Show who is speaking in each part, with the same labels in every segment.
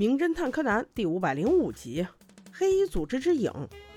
Speaker 1: 名侦探柯南》第五百零五集《黑衣组织之影》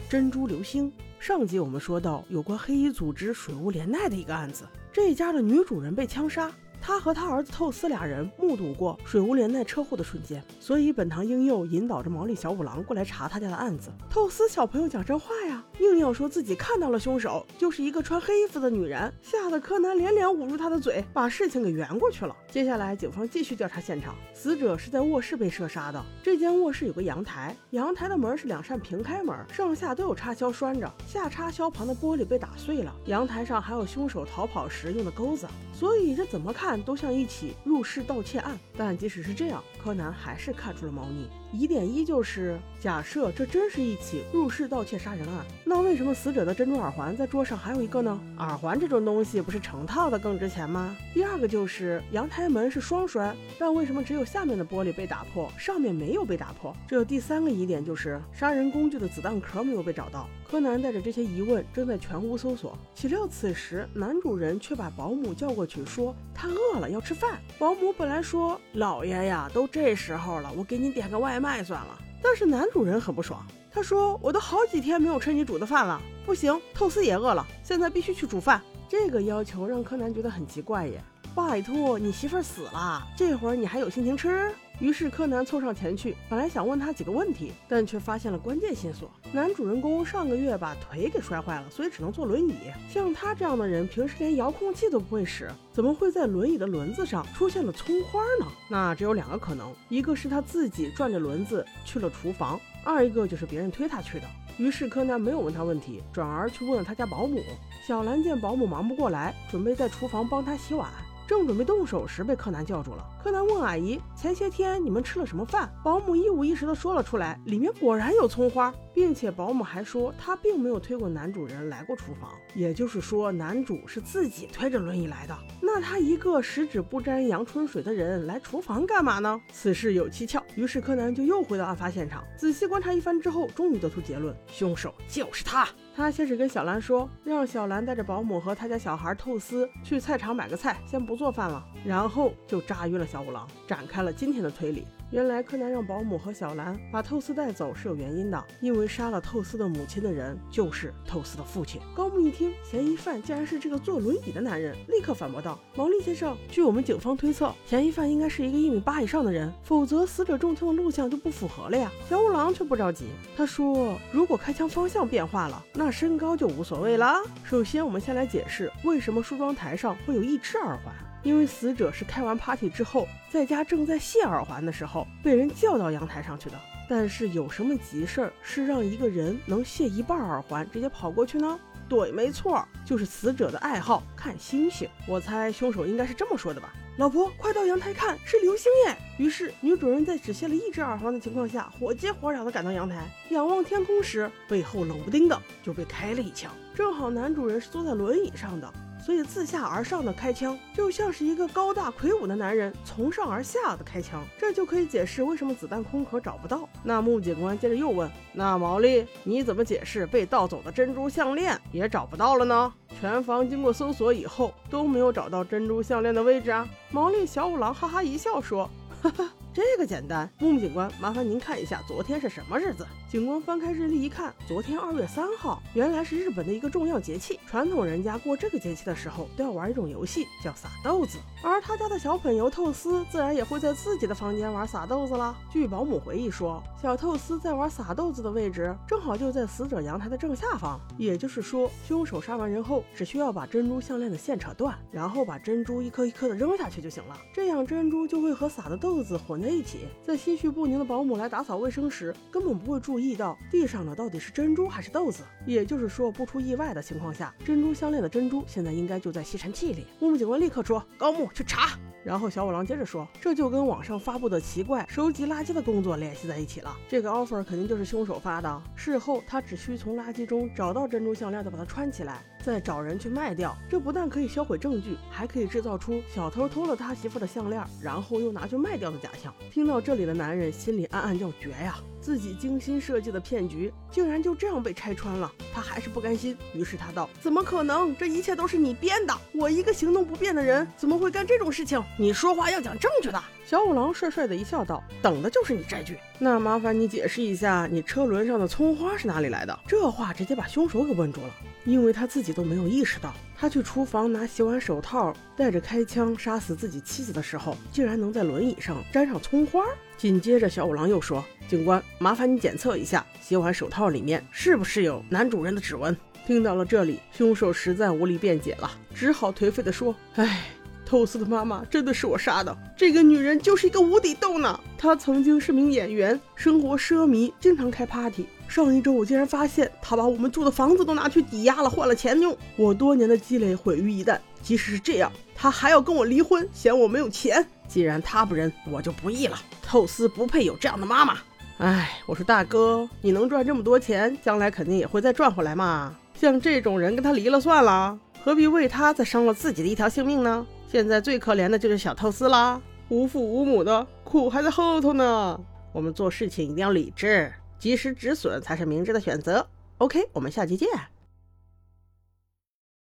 Speaker 1: 珍珠流星。上集我们说到有关黑衣组织水雾连奈的一个案子，这家的女主人被枪杀。他和他儿子透斯俩人目睹过水无莲奈车祸的瞬间，所以本堂英佑引导着毛利小五郎过来查他家的案子。透斯小朋友讲真话呀，硬要说自己看到了凶手，就是一个穿黑衣服的女人，吓得柯南连连捂住他的嘴，把事情给圆过去了。接下来警方继续调查现场，死者是在卧室被射杀的。这间卧室有个阳台，阳台的门是两扇平开门，上下都有插销拴着，下插销旁的玻璃被打碎了，阳台上还有凶手逃跑时用的钩子，所以这怎么看？都像一起入室盗窃案，但即使是这样，柯南还是看出了猫腻。疑点一就是，假设这真是一起入室盗窃杀人案，那为什么死者的珍珠耳环在桌上还有一个呢？耳环这种东西不是成套的更值钱吗？第二个就是阳台门是双栓，但为什么只有下面的玻璃被打破，上面没有被打破？这第三个疑点就是杀人工具的子弹壳没有被找到。柯南带着这些疑问正在全屋搜索，岂料此时男主人却把保姆叫过去，说他饿了要吃饭。保姆本来说老爷呀，都这时候了，我给你点个外卖算了。但是男主人很不爽，他说我都好几天没有吃你煮的饭了，不行，透斯也饿了，现在必须去煮饭。这个要求让柯南觉得很奇怪耶，拜托你媳妇儿死了，这会儿你还有心情吃？于是柯南凑上前去，本来想问他几个问题，但却发现了关键线索。男主人公上个月把腿给摔坏了，所以只能坐轮椅。像他这样的人，平时连遥控器都不会使，怎么会在轮椅的轮子上出现了葱花呢？那只有两个可能，一个是他自己转着轮子去了厨房，二一个就是别人推他去的。于是柯南没有问他问题，转而去问了他家保姆小兰。见保姆忙不过来，准备在厨房帮他洗碗。正准备动手时，被柯南叫住了。柯南问阿姨：“前些天你们吃了什么饭？”保姆一五一十地说了出来，里面果然有葱花，并且保姆还说她并没有推过男主人来过厨房，也就是说男主是自己推着轮椅来的。那他一个十指不沾阳春水的人来厨房干嘛呢？此事有蹊跷。于是柯南就又回到案发现场，仔细观察一番之后，终于得出结论：凶手就是他。他先是跟小兰说，让小兰带着保姆和他家小孩透斯去菜场买个菜，先不做饭了，然后就炸晕了小五郎，展开了今天的推理。原来柯南让保姆和小兰把透斯带走是有原因的，因为杀了透斯的母亲的人就是透斯的父亲。高木一听嫌疑犯竟然是这个坐轮椅的男人，立刻反驳道：“毛利先生，据我们警方推测，嫌疑犯应该是一个一米八以上的人，否则死者中枪的录像就不符合了呀。”小五郎却不着急，他说：“如果开枪方向变化了，那身高就无所谓了。首先，我们先来解释为什么梳妆台上会有一只耳环。”因为死者是开完 party 之后，在家正在卸耳环的时候，被人叫到阳台上去的。但是有什么急事儿是让一个人能卸一半耳环直接跑过去呢？对，没错，就是死者的爱好看星星。我猜凶手应该是这么说的吧：“老婆，快到阳台看，是流星耶！”于是女主人在只卸了一只耳环的情况下，火急火燎地赶到阳台，仰望天空时，背后冷不丁的就被开了一枪。正好男主人是坐在轮椅上的。所以自下而上的开枪，就像是一个高大魁梧的男人从上而下的开枪，这就可以解释为什么子弹空壳找不到。那木警官接着又问：“那毛利，你怎么解释被盗走的珍珠项链也找不到了呢？全房经过搜索以后都没有找到珍珠项链的位置啊？”毛利小五郎哈哈一笑说：“哈哈。”这个简单，木木警官，麻烦您看一下昨天是什么日子。警官翻开日历一看，昨天二月三号，原来是日本的一个重要节气。传统人家过这个节气的时候，都要玩一种游戏，叫撒豆子。而他家的小粉油透丝，自然也会在自己的房间玩撒豆子了。据保姆回忆说，小透丝在玩撒豆子的位置，正好就在死者阳台的正下方。也就是说，凶手杀完人后，只需要把珍珠项链的线扯断，然后把珍珠一颗一颗的扔下去就行了。这样珍珠就会和撒的豆子混。在一起，在心绪不宁的保姆来打扫卫生时，根本不会注意到地上的到底是珍珠还是豆子。也就是说，不出意外的情况下，珍珠项链的珍珠现在应该就在吸尘器里。木木警官立刻说：“高木去查。”然后小五郎接着说：“这就跟网上发布的奇怪收集垃圾的工作联系在一起了。这个 offer 肯定就是凶手发的。事后他只需从垃圾中找到珍珠项链，再把它穿起来。”再找人去卖掉。这不但可以销毁证据，还可以制造出小偷偷了他媳妇的项链，然后又拿去卖掉的假象。听到这里的男人心里暗暗叫绝呀！自己精心设计的骗局竟然就这样被拆穿了，他还是不甘心。于是他道：“怎么可能？这一切都是你编的！我一个行动不便的人，怎么会干这种事情？你说话要讲证据的。”小五郎帅帅的一笑，道：“等的就是你这句。那麻烦你解释一下，你车轮上的葱花是哪里来的？”这话直接把凶手给问住了，因为他自己都没有意识到，他去厨房拿洗碗手套，带着开枪杀死自己妻子的时候，竟然能在轮椅上沾上葱花。紧接着，小五郎又说：“警官，麻烦你检测一下洗碗手套里面是不是有男主人的指纹。”听到了这里，凶手实在无力辩解了，只好颓废地说：“唉，透斯的妈妈真的是我杀的。这个女人就是一个无底洞呢。她曾经是名演员，生活奢靡，经常开 party。上一周我竟然发现她把我们住的房子都拿去抵押了，换了钱用。我多年的积累毁于一旦。即使是这样，她还要跟我离婚，嫌我没有钱。既然她不仁，我就不义了。”透斯不配有这样的妈妈。哎，我说大哥，你能赚这么多钱，将来肯定也会再赚回来嘛。像这种人，跟他离了算了，何必为他再伤了自己的一条性命呢？现在最可怜的就是小透丝啦，无父无母的，苦还在后头呢。我们做事情一定要理智，及时止损才是明智的选择。OK，我们下期见。